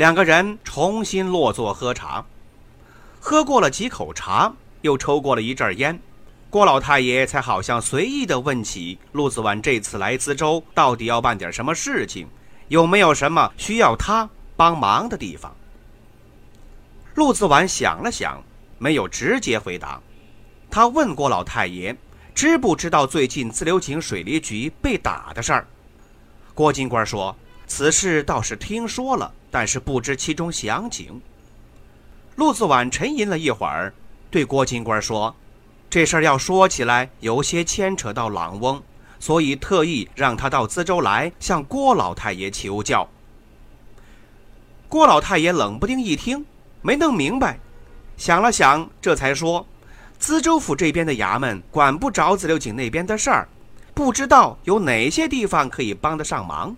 两个人重新落座喝茶，喝过了几口茶，又抽过了一阵烟，郭老太爷才好像随意地问起陆子婉这次来资州到底要办点什么事情，有没有什么需要他帮忙的地方。陆子婉想了想，没有直接回答。他问郭老太爷，知不知道最近自流井水利局被打的事儿？郭金官说，此事倒是听说了。但是不知其中详情。陆子婉沉吟了一会儿，对郭金官说：“这事儿要说起来，有些牵扯到朗翁，所以特意让他到资州来向郭老太爷求教。”郭老太爷冷不丁一听，没弄明白，想了想，这才说：“资州府这边的衙门管不着自流井那边的事儿，不知道有哪些地方可以帮得上忙。”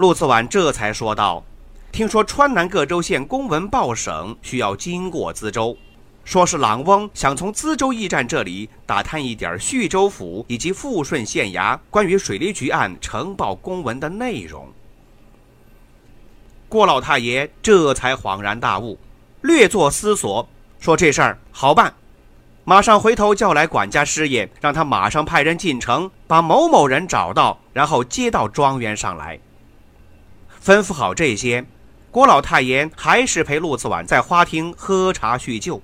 陆子晚这才说道：“听说川南各州县公文报省需要经过资州，说是郎翁想从资州驿站这里打探一点叙州府以及富顺县衙关于水利局案呈报公文的内容。”郭老太爷这才恍然大悟，略作思索，说：“这事儿好办，马上回头叫来管家师爷，让他马上派人进城，把某某人找到，然后接到庄园上来。”吩咐好这些，郭老太爷还是陪陆子晚在花厅喝茶叙旧。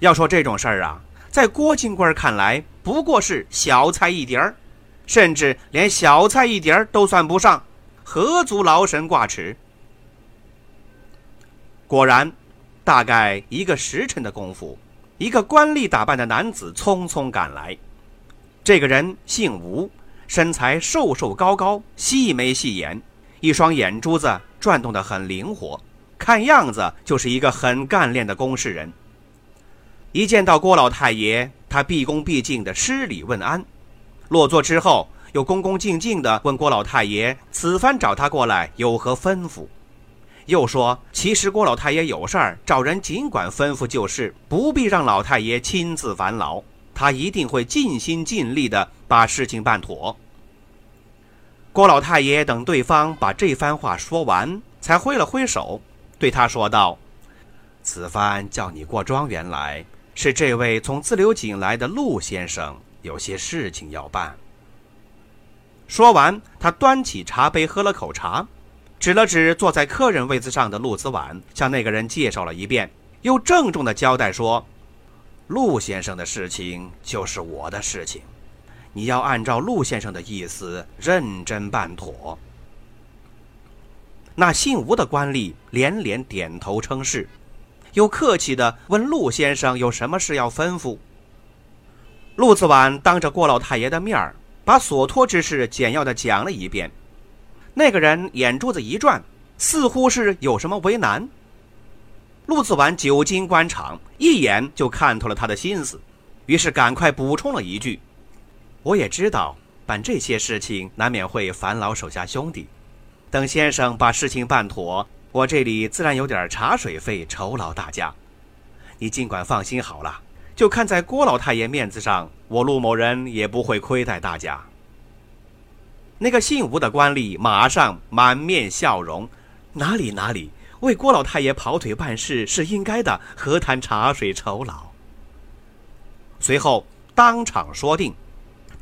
要说这种事儿啊，在郭金官看来不过是小菜一碟儿，甚至连小菜一碟儿都算不上，何足劳神挂齿？果然，大概一个时辰的功夫，一个官吏打扮的男子匆匆赶来。这个人姓吴，身材瘦瘦高高，细眉细眼。一双眼珠子转动得很灵活，看样子就是一个很干练的公事人。一见到郭老太爷，他毕恭毕敬地施礼问安，落座之后，又恭恭敬敬地问郭老太爷此番找他过来有何吩咐，又说其实郭老太爷有事儿找人尽管吩咐就是，不必让老太爷亲自烦劳，他一定会尽心尽力地把事情办妥。郭老太爷等对方把这番话说完，才挥了挥手，对他说道：“此番叫你过庄园来，是这位从自流井来的陆先生有些事情要办。”说完，他端起茶杯喝了口茶，指了指坐在客人位子上的陆子婉，向那个人介绍了一遍，又郑重地交代说：“陆先生的事情就是我的事情。”你要按照陆先生的意思认真办妥。那姓吴的官吏连连点头称是，又客气地问陆先生有什么事要吩咐。陆子婉当着郭老太爷的面儿，把所托之事简要的讲了一遍。那个人眼珠子一转，似乎是有什么为难。陆子婉久经官场，一眼就看透了他的心思，于是赶快补充了一句。我也知道办这些事情难免会烦劳手下兄弟，等先生把事情办妥，我这里自然有点茶水费酬劳大家。你尽管放心好了，就看在郭老太爷面子上，我陆某人也不会亏待大家。那个姓吴的官吏马上满面笑容：“哪里哪里，为郭老太爷跑腿办事是应该的，何谈茶水酬劳？”随后当场说定。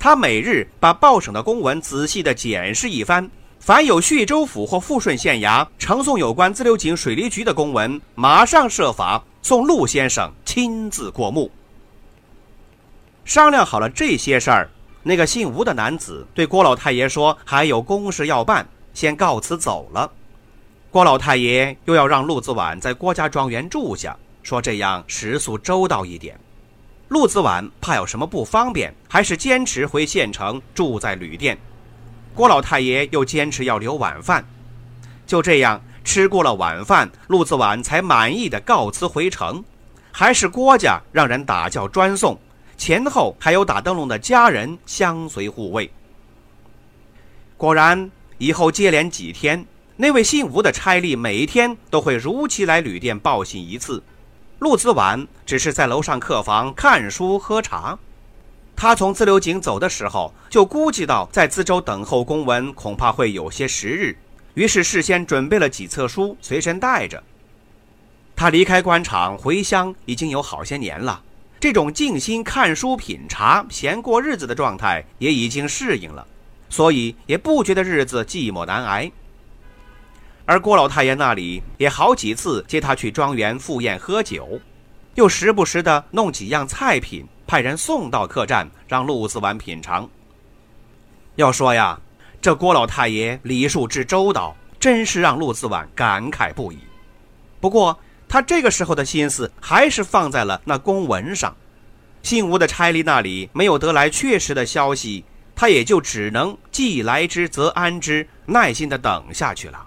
他每日把报省的公文仔细地检视一番，凡有叙州府或富顺县衙呈送有关自流井水利局的公文，马上设法送陆先生亲自过目。商量好了这些事儿，那个姓吴的男子对郭老太爷说：“还有公事要办，先告辞走了。”郭老太爷又要让陆子婉在郭家庄园住下，说这样食宿周到一点。陆子婉怕有什么不方便，还是坚持回县城住在旅店。郭老太爷又坚持要留晚饭。就这样吃过了晚饭，陆子婉才满意的告辞回城。还是郭家让人打轿专送，前后还有打灯笼的家人相随护卫。果然，以后接连几天，那位姓吴的差吏每天都会如期来旅店报信一次。陆子晚只是在楼上客房看书喝茶。他从自流井走的时候，就估计到在资州等候公文恐怕会有些时日，于是事先准备了几册书随身带着。他离开官场回乡已经有好些年了，这种静心看书、品茶、闲过日子的状态也已经适应了，所以也不觉得日子寂寞难挨。而郭老太爷那里也好几次接他去庄园赴宴喝酒，又时不时的弄几样菜品，派人送到客栈让陆子婉品尝。要说呀，这郭老太爷礼数之周到，真是让陆子婉感慨不已。不过，他这个时候的心思还是放在了那公文上，姓吴的差吏那里没有得来确实的消息，他也就只能既来之则安之，耐心的等下去了。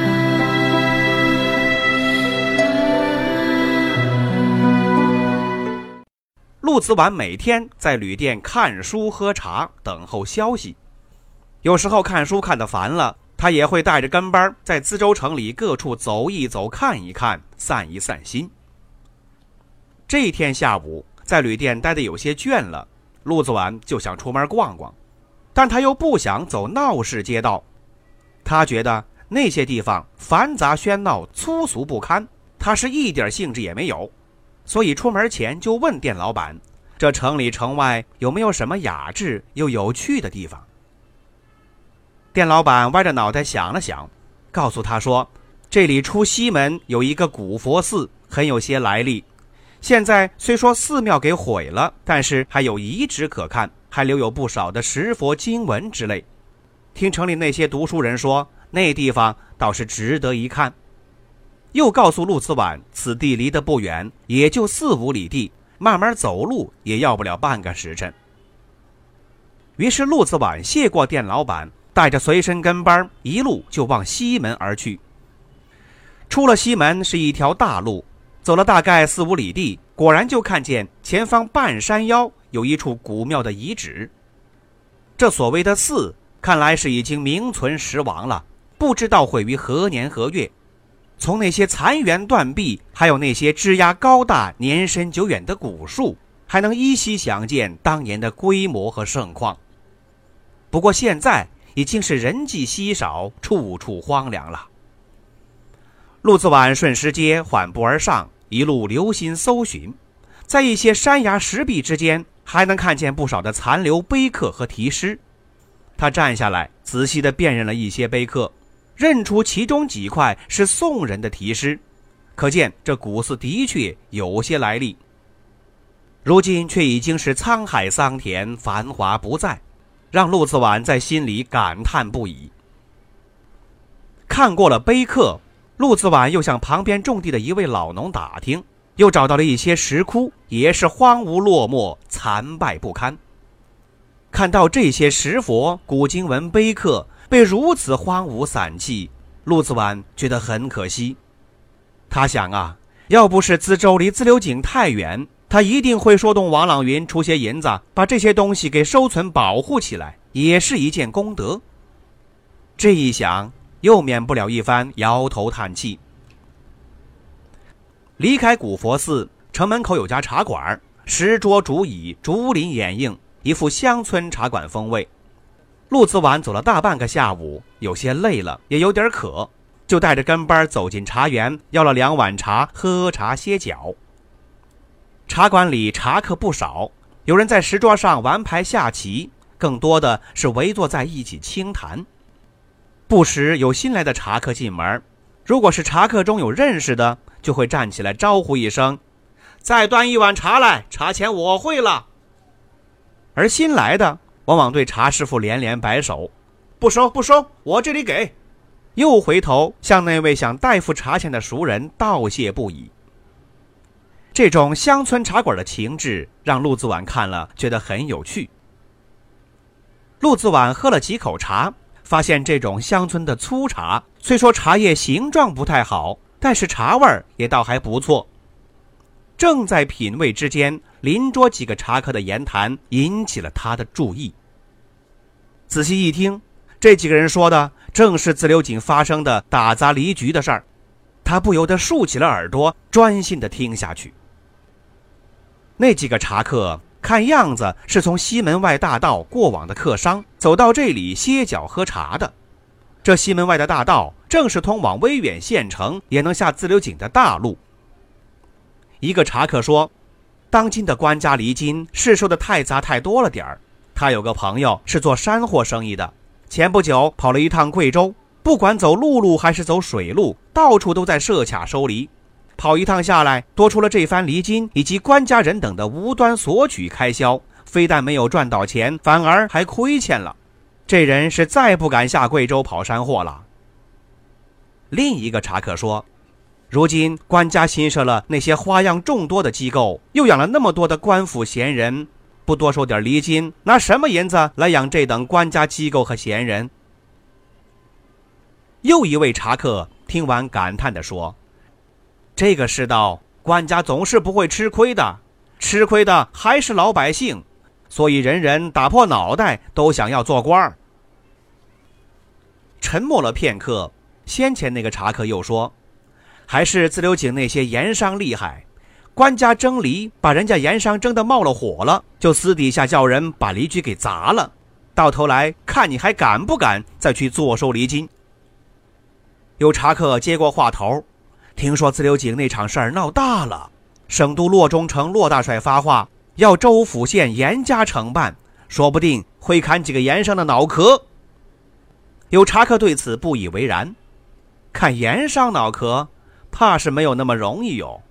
陆子婉每天在旅店看书喝茶，等候消息。有时候看书看得烦了，他也会带着跟班在资州城里各处走一走、看一看、散一散心。这一天下午，在旅店待得有些倦了，陆子婉就想出门逛逛，但他又不想走闹市街道，他觉得那些地方繁杂喧闹、粗俗不堪，他是一点兴致也没有，所以出门前就问店老板：“这城里城外有没有什么雅致又有趣的地方？”店老板歪着脑袋想了想，告诉他说：“这里出西门有一个古佛寺，很有些来历。”现在虽说寺庙给毁了，但是还有遗址可看，还留有不少的石佛经文之类。听城里那些读书人说，那地方倒是值得一看。又告诉陆子婉，此地离得不远，也就四五里地，慢慢走路也要不了半个时辰。于是陆子婉谢过店老板，带着随身跟班，一路就往西门而去。出了西门是一条大路。走了大概四五里地，果然就看见前方半山腰有一处古庙的遗址。这所谓的寺，看来是已经名存实亡了，不知道毁于何年何月。从那些残垣断壁，还有那些枝桠高大、年深久远的古树，还能依稀想见当年的规模和盛况。不过现在已经是人迹稀少，处处荒凉了。陆子婉顺石阶缓步而上，一路留心搜寻，在一些山崖石壁之间，还能看见不少的残留碑刻和题诗。他站下来，仔细地辨认了一些碑刻，认出其中几块是宋人的题诗，可见这古寺的确有些来历。如今却已经是沧海桑田，繁华不再，让陆子婉在心里感叹不已。看过了碑刻。陆子婉又向旁边种地的一位老农打听，又找到了一些石窟，也是荒芜落寞、残败不堪。看到这些石佛、古经文碑刻被如此荒芜散弃，陆子婉觉得很可惜。他想啊，要不是资州离自流井太远，他一定会说动王朗云出些银子，把这些东西给收存保护起来，也是一件功德。这一想。又免不了一番摇头叹气。离开古佛寺，城门口有家茶馆，石桌竹椅，竹林掩映，一副乡村茶馆风味。陆子婉走了大半个下午，有些累了，也有点渴，就带着跟班走进茶园，要了两碗茶，喝茶歇脚。茶馆里茶客不少，有人在石桌上玩牌下棋，更多的是围坐在一起轻谈。不时有新来的茶客进门，如果是茶客中有认识的，就会站起来招呼一声：“再端一碗茶来，茶钱我会了。”而新来的往往对茶师傅连连摆手：“不收，不收，我这里给。”又回头向那位想代付茶钱的熟人道谢不已。这种乡村茶馆的情致，让陆子晚看了觉得很有趣。陆子晚喝了几口茶，发现这种乡村的粗茶，虽说茶叶形状不太好，但是茶味儿也倒还不错。正在品味之间，邻桌几个茶客的言谈引起了他的注意。仔细一听，这几个人说的正是自流井发生的打砸梨局的事儿，他不由得竖起了耳朵，专心的听下去。那几个茶客。看样子是从西门外大道过往的客商，走到这里歇脚喝茶的。这西门外的大道正是通往威远县城也能下自流井的大路。一个茶客说：“当今的官家离京市售的太杂太多了点儿。他有个朋友是做山货生意的，前不久跑了一趟贵州，不管走陆路还是走水路，到处都在设卡收梨。”跑一趟下来，多出了这番离金以及官家人等的无端索取开销，非但没有赚到钱，反而还亏欠了。这人是再不敢下贵州跑山货了。另一个茶客说：“如今官家新设了那些花样众多的机构，又养了那么多的官府闲人，不多收点离金，拿什么银子来养这等官家机构和闲人？”又一位茶客听完，感叹地说。这个世道，官家总是不会吃亏的，吃亏的还是老百姓，所以人人打破脑袋都想要做官儿。沉默了片刻，先前那个茶客又说：“还是自流井那些盐商厉害，官家蒸梨，把人家盐商蒸得冒了火了，就私底下叫人把梨局给砸了，到头来看你还敢不敢再去坐收梨金。”有茶客接过话头。听说自流井那场事儿闹大了，省都洛中丞骆大帅发话，要州府县严加惩办，说不定会砍几个盐商的脑壳。有茶客对此不以为然，看盐商脑壳，怕是没有那么容易哟。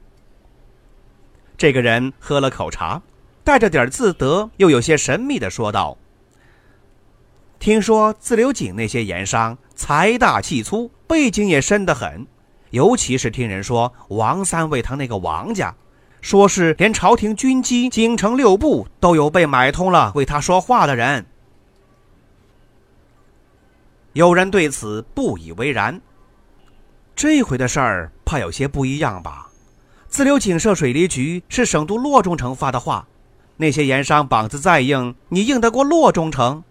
这个人喝了口茶，带着点自得，又有些神秘的说道：“听说自流井那些盐商财大气粗，背景也深得很。”尤其是听人说王三为他那个王家，说是连朝廷军机、京城六部都有被买通了为他说话的人。有人对此不以为然。这回的事儿怕有些不一样吧？自流井设水利局是省都洛中丞发的话，那些盐商膀子再硬，你硬得过洛中丞？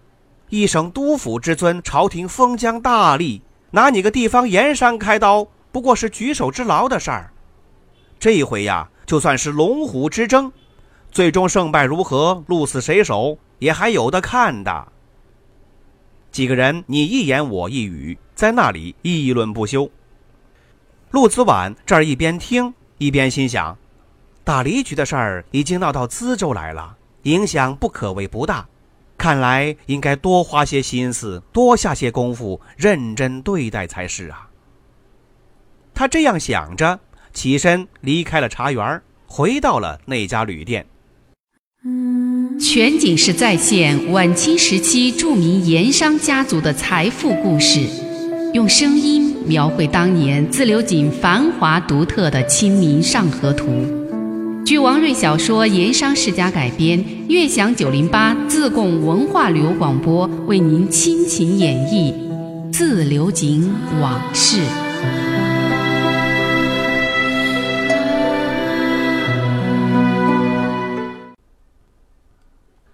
一省督府之尊，朝廷封疆大吏，拿你个地方盐商开刀？不过是举手之劳的事儿，这一回呀，就算是龙虎之争，最终胜败如何，鹿死谁手，也还有的看的。几个人你一言我一语，在那里议论不休。陆子晚这儿一边听一边心想：打离局的事儿已经闹到资州来了，影响不可谓不大，看来应该多花些心思，多下些功夫，认真对待才是啊。他这样想着，起身离开了茶园，回到了那家旅店。全景式再现晚清时期著名盐商家族的财富故事，用声音描绘当年自流井繁华独特的《清明上河图》。据王瑞小说《盐商世家》改编，悦享九零八自贡文化旅游广播为您倾情演绎自流井往事。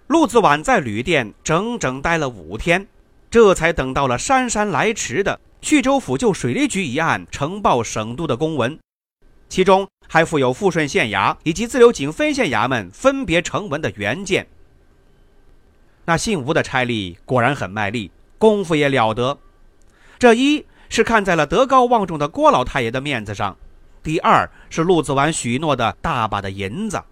陆子晚在旅店整整待了五天，这才等到了姗姗来迟的去州府就水利局一案呈报省都的公文，其中还附有富顺县衙以及自流井分县衙门分别呈文的原件。那姓吴的差吏果然很卖力，功夫也了得。这一是看在了德高望重的郭老太爷的面子上，第二是陆子晚许诺的大把的银子。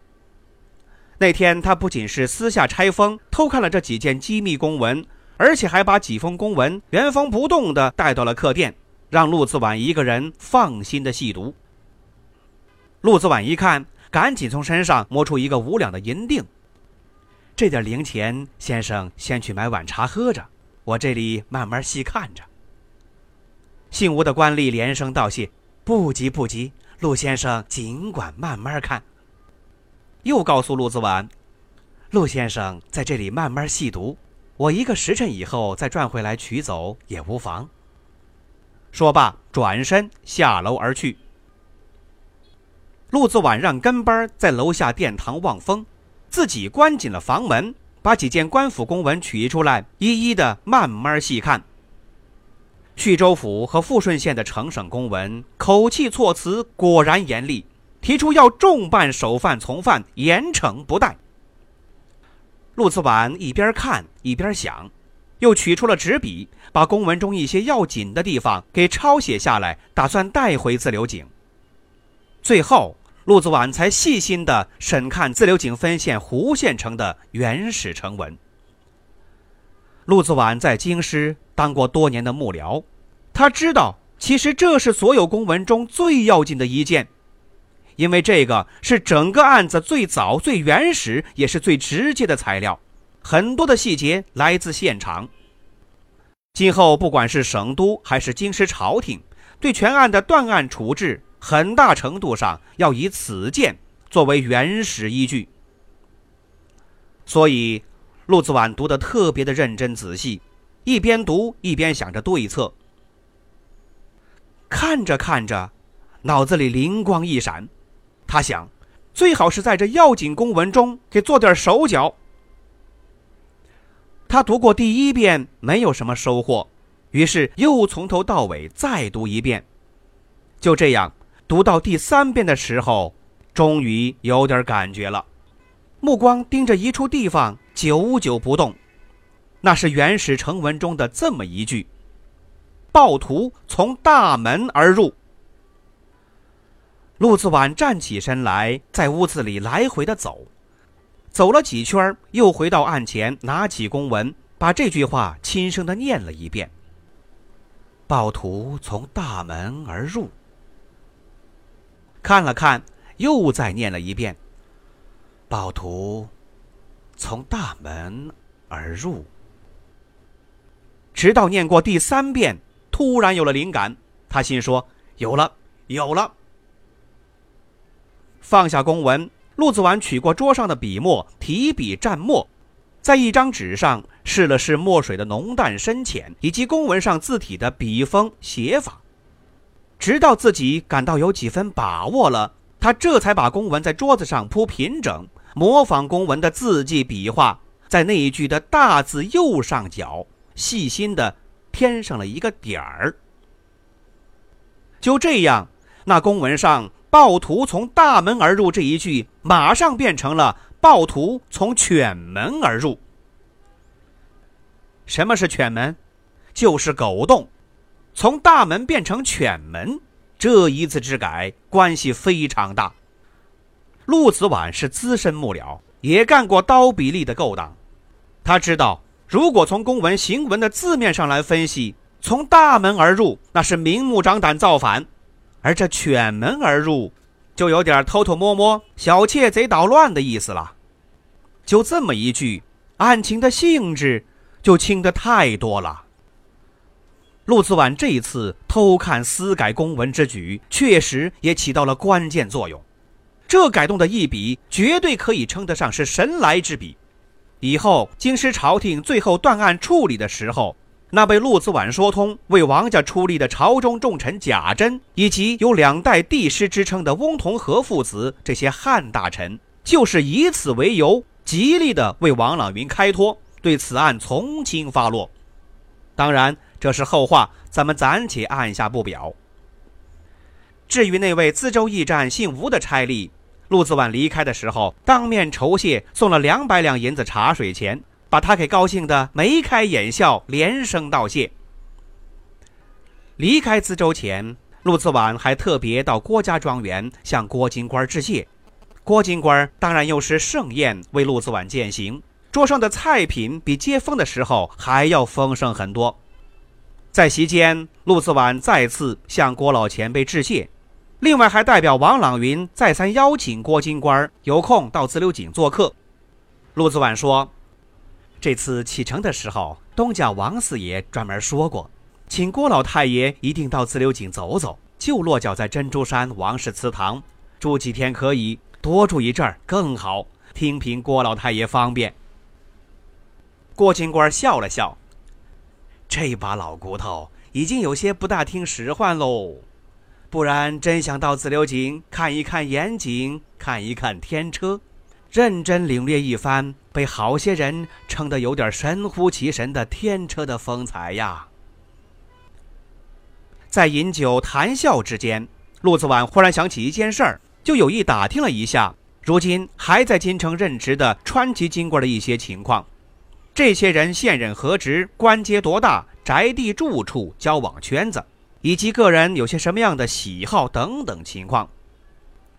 那天，他不仅是私下拆封偷看了这几件机密公文，而且还把几封公文原封不动地带到了客店，让陆子晚一个人放心的细读。陆子晚一看，赶紧从身上摸出一个五两的银锭。这点零钱，先生先去买碗茶喝着，我这里慢慢细看着。姓吴的官吏连声道谢：“不急不急，陆先生尽管慢慢看。”又告诉陆子婉：“陆先生在这里慢慢细读，我一个时辰以后再转回来取走也无妨。”说罢，转身下楼而去。陆子婉让跟班在楼下殿堂望风。自己关紧了房门，把几件官府公文取出来，一一的慢慢细看。徐州府和富顺县的呈省公文，口气措辞果然严厉，提出要重办首犯从犯，严惩不贷。陆子婉一边看一边想，又取出了纸笔，把公文中一些要紧的地方给抄写下来，打算带回自流井。最后。陆子婉才细心地审看自流井分县胡县城的原始成文。陆子婉在京师当过多年的幕僚，他知道，其实这是所有公文中最要紧的一件，因为这个是整个案子最早、最原始，也是最直接的材料，很多的细节来自现场。今后不管是省都还是京师朝廷，对全案的断案处置。很大程度上要以此件作为原始依据，所以陆子婉读得特别的认真仔细，一边读一边想着对策。看着看着，脑子里灵光一闪，他想，最好是在这要紧公文中给做点手脚。他读过第一遍没有什么收获，于是又从头到尾再读一遍，就这样。读到第三遍的时候，终于有点感觉了，目光盯着一处地方，久久不动。那是原始成文中的这么一句：“暴徒从大门而入。”陆子婉站起身来，在屋子里来回的走，走了几圈，又回到案前，拿起公文，把这句话轻声的念了一遍：“暴徒从大门而入。”看了看，又再念了一遍。暴徒从大门而入，直到念过第三遍，突然有了灵感。他心说：“有了，有了。”放下公文，陆子婉取过桌上的笔墨，提笔蘸墨，在一张纸上试了试墨水的浓淡深浅，以及公文上字体的笔锋写法。直到自己感到有几分把握了，他这才把公文在桌子上铺平整，模仿公文的字迹笔画，在那一句的大字右上角细心的添上了一个点儿。就这样，那公文上“暴徒从大门而入”这一句，马上变成了“暴徒从犬门而入”。什么是犬门？就是狗洞。从大门变成犬门，这一字之改关系非常大。陆子婉是资深幕僚，也干过刀比利的勾当，他知道，如果从公文行文的字面上来分析，从大门而入那是明目张胆造反，而这犬门而入，就有点偷偷摸摸、小窃贼捣乱的意思了。就这么一句，案情的性质就轻得太多了。陆子婉这一次偷看私改公文之举，确实也起到了关键作用。这改动的一笔，绝对可以称得上是神来之笔。以后京师朝廷最后断案处理的时候，那被陆子婉说通为王家出力的朝中重臣贾珍，以及有两代帝师之称的翁同龢父子这些汉大臣，就是以此为由，极力的为王朗云开脱，对此案从轻发落。当然。这是后话，咱们暂且按下不表。至于那位资州驿站姓吴的差吏，陆子婉离开的时候，当面酬谢，送了两百两银子茶水钱，把他给高兴的眉开眼笑，连声道谢。离开资州前，陆子婉还特别到郭家庄园向郭金官致谢。郭金官当然又是盛宴为陆子婉饯行，桌上的菜品比接风的时候还要丰盛很多。在席间，陆子婉再次向郭老前辈致谢，另外还代表王朗云再三邀请郭金官有空到自流井做客。陆子婉说：“这次启程的时候，东家王四爷专门说过，请郭老太爷一定到自流井走走，就落脚在珍珠山王氏祠堂，住几天可以，多住一阵儿更好，听凭郭老太爷方便。”郭警官笑了笑：“这把老骨头已经有些不大听使唤喽。”不然，真想到自流井看一看盐井，看一看天车，认真领略一番被好些人称得有点神乎其神的天车的风采呀。在饮酒谈笑之间，陆子婉忽然想起一件事儿，就有意打听了一下，如今还在京城任职的川籍京官的一些情况。这些人现任何职，官阶多大，宅地住处，交往圈子。以及个人有些什么样的喜好等等情况，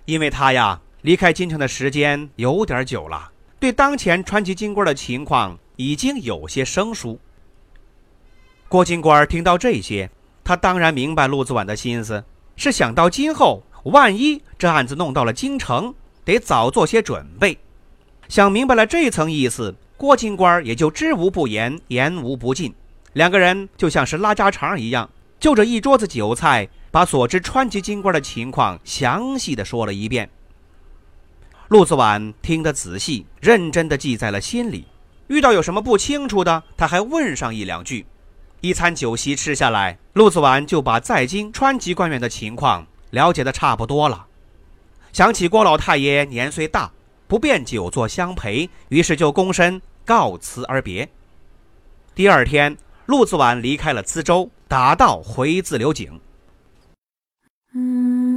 因为他呀离开京城的时间有点久了，对当前川籍京官的情况已经有些生疏。郭京官听到这些，他当然明白陆子婉的心思，是想到今后万一这案子弄到了京城，得早做些准备。想明白了这层意思，郭京官也就知无不言，言无不尽，两个人就像是拉家常一样。就着一桌子酒菜，把所知川籍京官的情况详细的说了一遍。陆子婉听得仔细，认真的记在了心里。遇到有什么不清楚的，他还问上一两句。一餐酒席吃下来，陆子婉就把在京川籍官员的情况了解的差不多了。想起郭老太爷年岁大，不便久坐相陪，于是就躬身告辞而别。第二天，陆子婉离开了资州。打道回自流井。嗯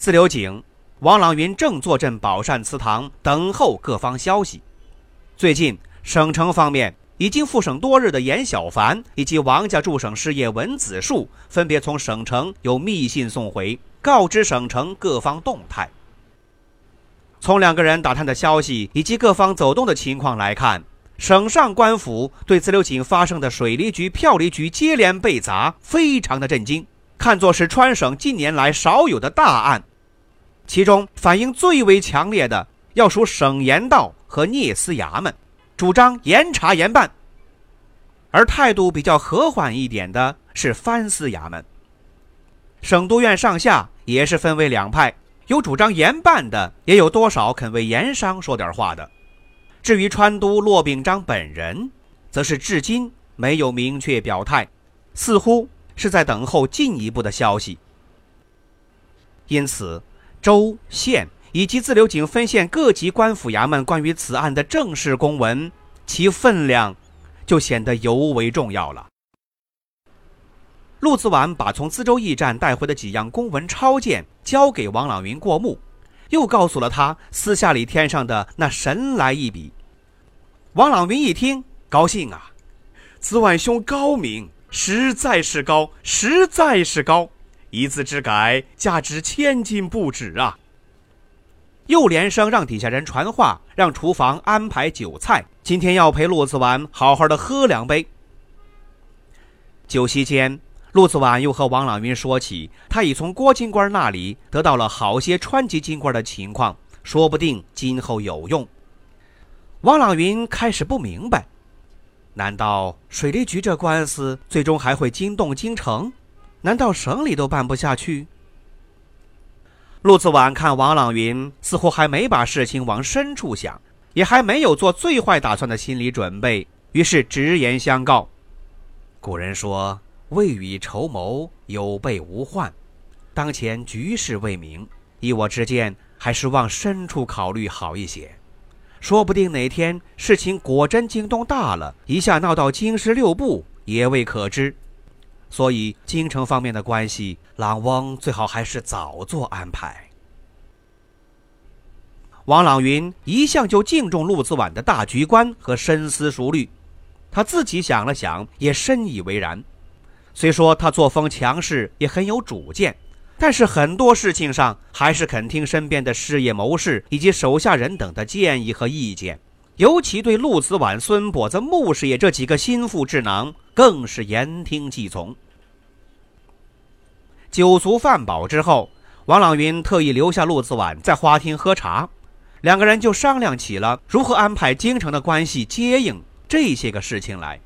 自流井，王朗云正坐镇宝善祠堂等候各方消息。最近，省城方面已经赴省多日的严小凡以及王家驻省事业文子树，分别从省城有密信送回，告知省城各方动态。从两个人打探的消息以及各方走动的情况来看，省上官府对自流井发生的水利局、票厘局接连被砸，非常的震惊，看作是川省近年来少有的大案。其中反应最为强烈的，要数省盐道和聂司衙门，主张严查严办；而态度比较和缓一点的是藩司衙门。省督院上下也是分为两派，有主张严办的，也有多少肯为盐商说点话的。至于川督骆秉章本人，则是至今没有明确表态，似乎是在等候进一步的消息。因此。州县以及自流井分县各级官府衙门关于此案的正式公文，其分量就显得尤为重要了。陆子婉把从资州驿站带回的几样公文抄件交给王朗云过目，又告诉了他私下里添上的那神来一笔。王朗云一听，高兴啊，子婉兄高明，实在是高，实在是高。一字之改，价值千金不止啊！又连声让底下人传话，让厨房安排酒菜，今天要陪陆子婉好好的喝两杯。酒席间，陆子婉又和王朗云说起，他已从郭金官那里得到了好些川籍金官的情况，说不定今后有用。王朗云开始不明白，难道水利局这官司最终还会惊动京城？难道省里都办不下去？陆子婉看王朗云似乎还没把事情往深处想，也还没有做最坏打算的心理准备，于是直言相告：“古人说，未雨绸缪，有备无患。当前局势未明，依我之见，还是往深处考虑好一些。说不定哪天事情果真惊动大了，一下闹到京师六部，也未可知。”所以，京城方面的关系，郎翁最好还是早做安排。王朗云一向就敬重陆子婉的大局观和深思熟虑，他自己想了想，也深以为然。虽说他作风强势，也很有主见，但是很多事情上还是肯听身边的事业谋士以及手下人等的建议和意见。尤其对陆子婉、孙跛子、穆师爷这几个心腹智囊，更是言听计从。酒足饭饱之后，王朗云特意留下陆子婉在花厅喝茶，两个人就商量起了如何安排京城的关系接应这些个事情来。